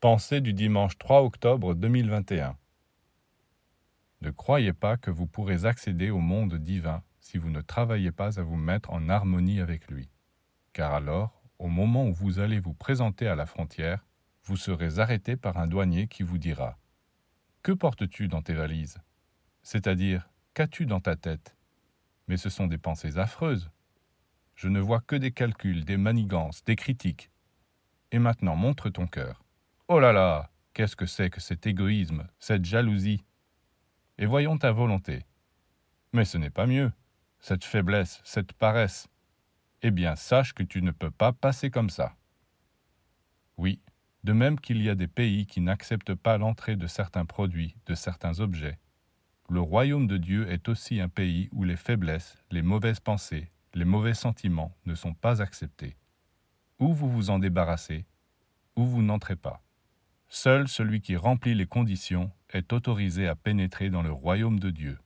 Pensée du dimanche 3 octobre 2021. Ne croyez pas que vous pourrez accéder au monde divin si vous ne travaillez pas à vous mettre en harmonie avec lui. Car alors, au moment où vous allez vous présenter à la frontière, vous serez arrêté par un douanier qui vous dira Que portes-tu dans tes valises? C'est-à-dire, qu'as-tu dans ta tête? Mais ce sont des pensées affreuses. Je ne vois que des calculs, des manigances, des critiques. Et maintenant, montre ton cœur. Oh là là, qu'est-ce que c'est que cet égoïsme, cette jalousie Et voyons ta volonté. Mais ce n'est pas mieux, cette faiblesse, cette paresse. Eh bien, sache que tu ne peux pas passer comme ça. Oui, de même qu'il y a des pays qui n'acceptent pas l'entrée de certains produits, de certains objets, le royaume de Dieu est aussi un pays où les faiblesses, les mauvaises pensées, les mauvais sentiments ne sont pas acceptés. Ou vous vous en débarrassez, ou vous n'entrez pas. Seul celui qui remplit les conditions est autorisé à pénétrer dans le royaume de Dieu.